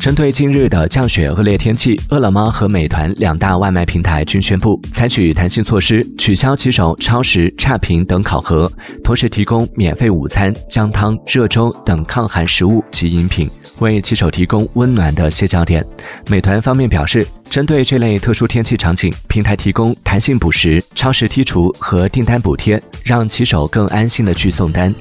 针对近日的降雪恶劣天气饿了么和美团两大外卖平台均宣布采取弹性措施取消骑手超时差评等考核同时提供免费午餐姜汤热粥等抗寒食物及饮品为骑手提供温暖的歇脚点。美团方面表示针对这类特殊天气场景平台提供弹性补时超时剔除和订单补贴让骑手更安心的去送单。